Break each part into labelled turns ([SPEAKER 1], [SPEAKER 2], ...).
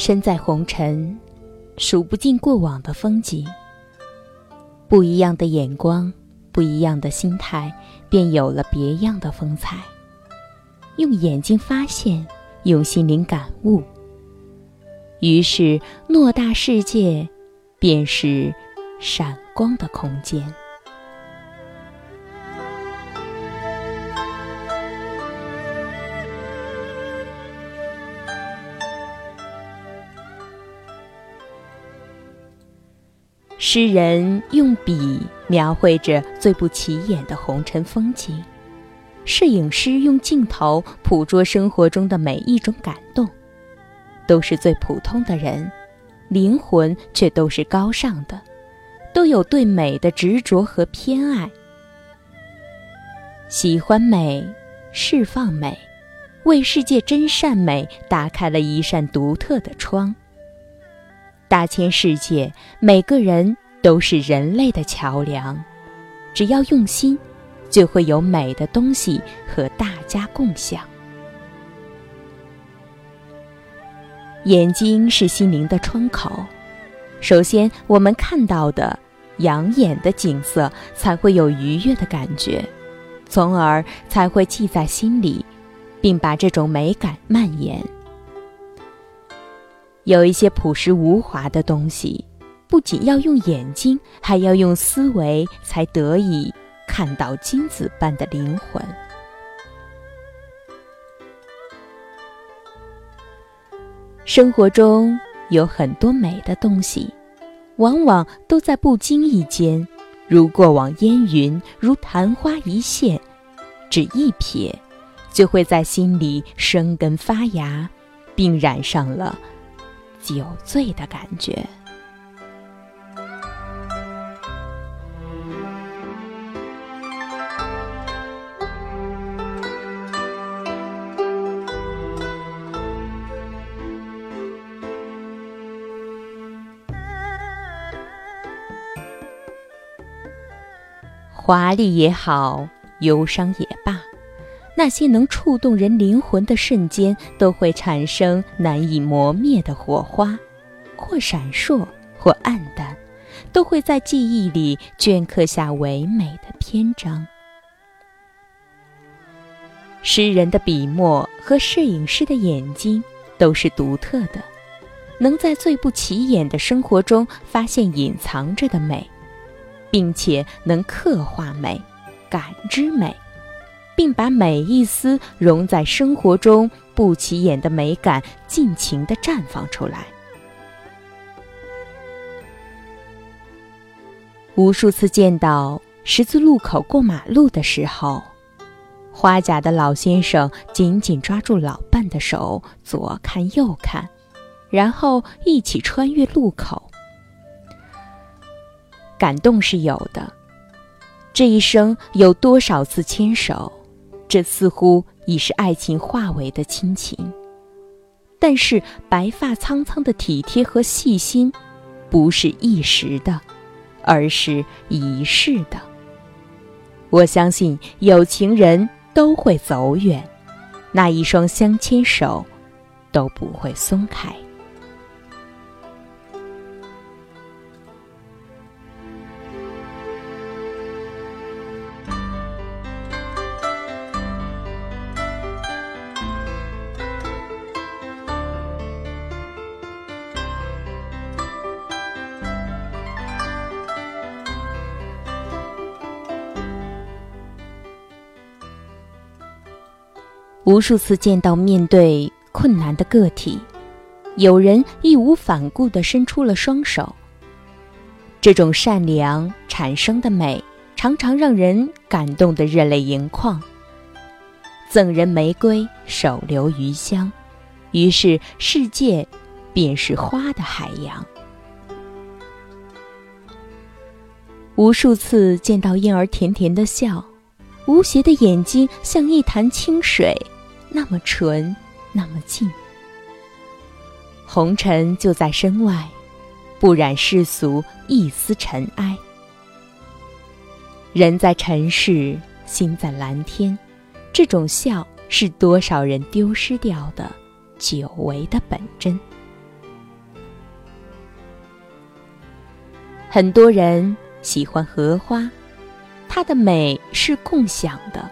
[SPEAKER 1] 身在红尘，数不尽过往的风景。不一样的眼光，不一样的心态，便有了别样的风采。用眼睛发现，用心灵感悟。于是，偌大世界，便是闪光的空间。诗人用笔描绘着最不起眼的红尘风景，摄影师用镜头捕捉生活中的每一种感动。都是最普通的人，灵魂却都是高尚的，都有对美的执着和偏爱。喜欢美，释放美，为世界真善美打开了一扇独特的窗。大千世界，每个人都是人类的桥梁。只要用心，就会有美的东西和大家共享。眼睛是心灵的窗口，首先我们看到的养眼的景色，才会有愉悦的感觉，从而才会记在心里，并把这种美感蔓延。有一些朴实无华的东西，不仅要用眼睛，还要用思维，才得以看到金子般的灵魂。生活中有很多美的东西，往往都在不经意间，如过往烟云，如昙花一现，只一瞥，就会在心里生根发芽，并染上了。酒醉的感觉。华丽也好，忧伤也罢。那些能触动人灵魂的瞬间，都会产生难以磨灭的火花，或闪烁，或暗淡，都会在记忆里镌刻下唯美的篇章。诗人的笔墨和摄影师的眼睛都是独特的，能在最不起眼的生活中发现隐藏着的美，并且能刻画美，感知美。并把每一丝融在生活中不起眼的美感尽情地绽放出来。无数次见到十字路口过马路的时候，花甲的老先生紧紧抓住老伴的手，左看右看，然后一起穿越路口。感动是有的，这一生有多少次牵手？这似乎已是爱情化为的亲情，但是白发苍苍的体贴和细心，不是一时的，而是一世的。我相信有情人都会走远，那一双相牵手，都不会松开。无数次见到面对困难的个体，有人义无反顾地伸出了双手。这种善良产生的美，常常让人感动得热泪盈眶。赠人玫瑰，手留余香，于是世界便是花的海洋。无数次见到婴儿甜甜的笑，无邪的眼睛像一潭清水。那么纯那么静。红尘就在身外不染世俗一丝尘埃。人在尘世心在蓝天这种笑是多少人丢失掉的久违的本真。很多人喜欢荷花它的美是共享的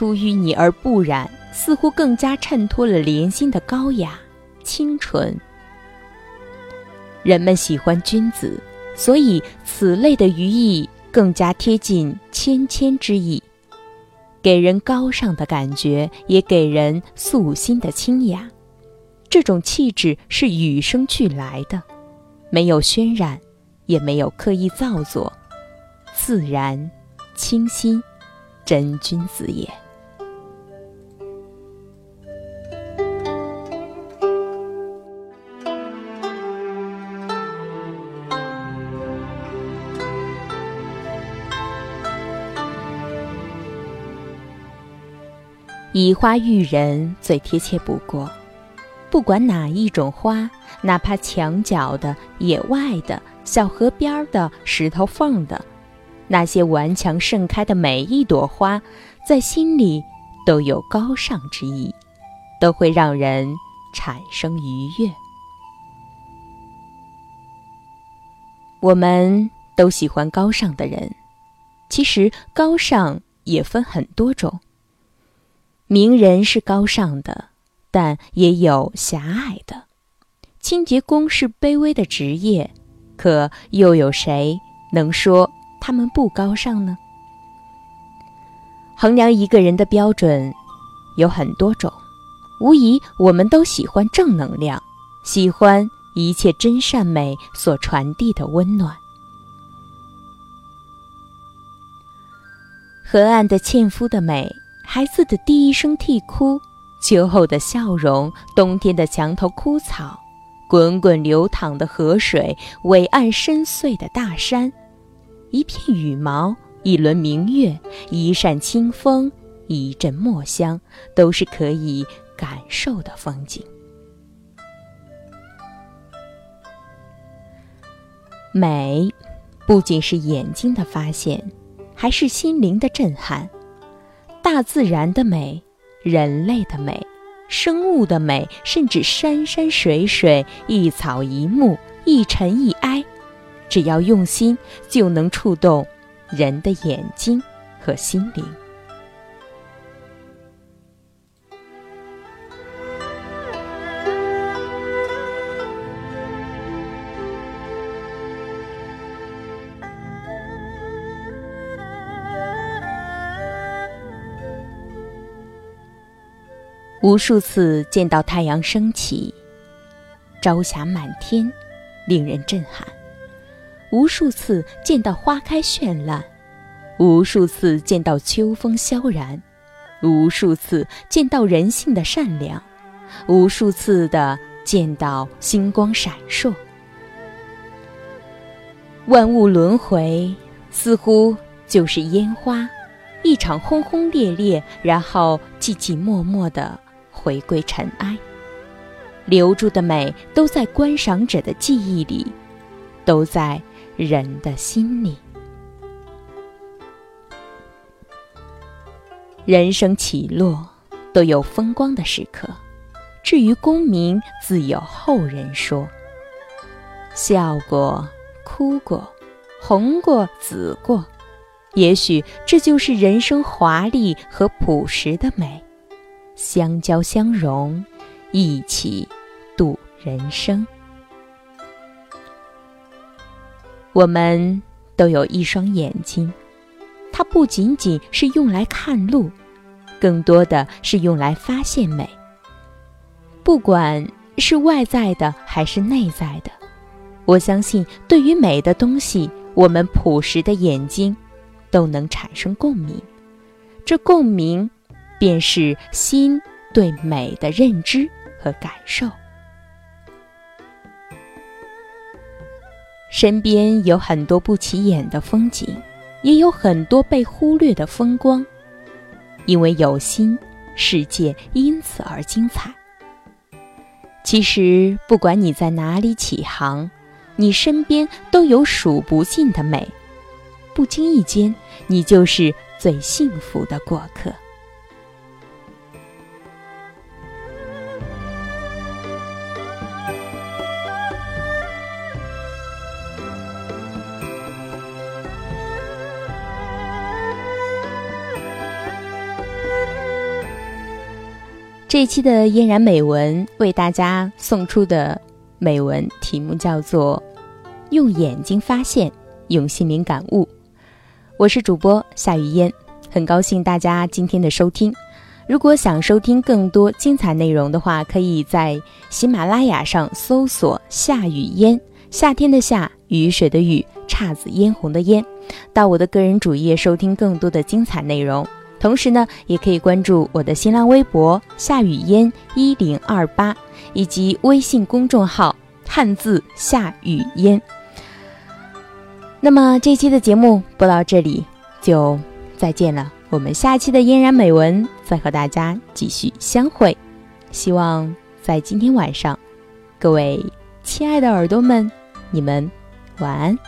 [SPEAKER 1] 出淤泥而不染，似乎更加衬托了莲心的高雅、清纯。人们喜欢君子，所以此类的寓意更加贴近谦谦之意。给人高尚的感觉，也给人素心的清雅。这种气质是与生俱来的，没有渲染，也没有刻意造作，自然、清新，真君子也。以花喻人最贴切不过，不管哪一种花，哪怕墙角的、野外的、小河边的、石头缝的，那些顽强盛开的每一朵花，在心里都有高尚之意，都会让人产生愉悦。我们都喜欢高尚的人，其实高尚也分很多种。名人是高尚的，但也有狭隘的。清洁工是卑微的职业，可又有谁能说他们不高尚呢？衡量一个人的标准有很多种，无疑我们都喜欢正能量，喜欢一切真善美所传递的温暖。河岸的纤夫的美。孩子的第一声啼哭，秋后的笑容，冬天的墙头枯草，滚滚流淌的河水，伟岸深邃的大山，一片羽毛，一轮明月，一扇清风，一阵墨香，都是可以感受的风景。美，不仅是眼睛的发现，还是心灵的震撼。大自然的美，人类的美，生物的美，甚至山山水水、一草一木、一尘一埃，只要用心，就能触动人的眼睛和心灵。无数次见到太阳升起，朝霞满天，令人震撼；无数次见到花开绚烂，无数次见到秋风萧然，无数次见到人性的善良，无数次的见到星光闪烁。万物轮回，似乎就是烟花，一场轰轰烈烈，然后寂寂默默的。回归尘埃，留住的美都在观赏者的记忆里，都在人的心里。人生起落都有风光的时刻，至于功名，自有后人说。笑过，哭过，红过，紫过，也许这就是人生华丽和朴实的美。相交相融，一起度人生。我们都有一双眼睛，它不仅仅是用来看路，更多的是用来发现美。不管是外在的还是内在的，我相信，对于美的东西，我们朴实的眼睛都能产生共鸣。这共鸣。便是心对美的认知和感受。身边有很多不起眼的风景，也有很多被忽略的风光。因为有心，世界因此而精彩。其实，不管你在哪里起航，你身边都有数不尽的美。不经意间，你就是最幸福的过客。这一期的嫣然美文为大家送出的美文题目叫做《用眼睛发现，用心灵感悟》。我是主播夏雨嫣，很高兴大家今天的收听。如果想收听更多精彩内容的话，可以在喜马拉雅上搜索“夏雨嫣”，夏天的夏，雨水的雨，姹紫嫣红的嫣，到我的个人主页收听更多的精彩内容。同时呢，也可以关注我的新浪微博“夏雨嫣一零二八”以及微信公众号“汉字夏雨嫣”。那么这期的节目播到这里就再见了，我们下期的嫣然美文再和大家继续相会。希望在今天晚上，各位亲爱的耳朵们，你们晚安。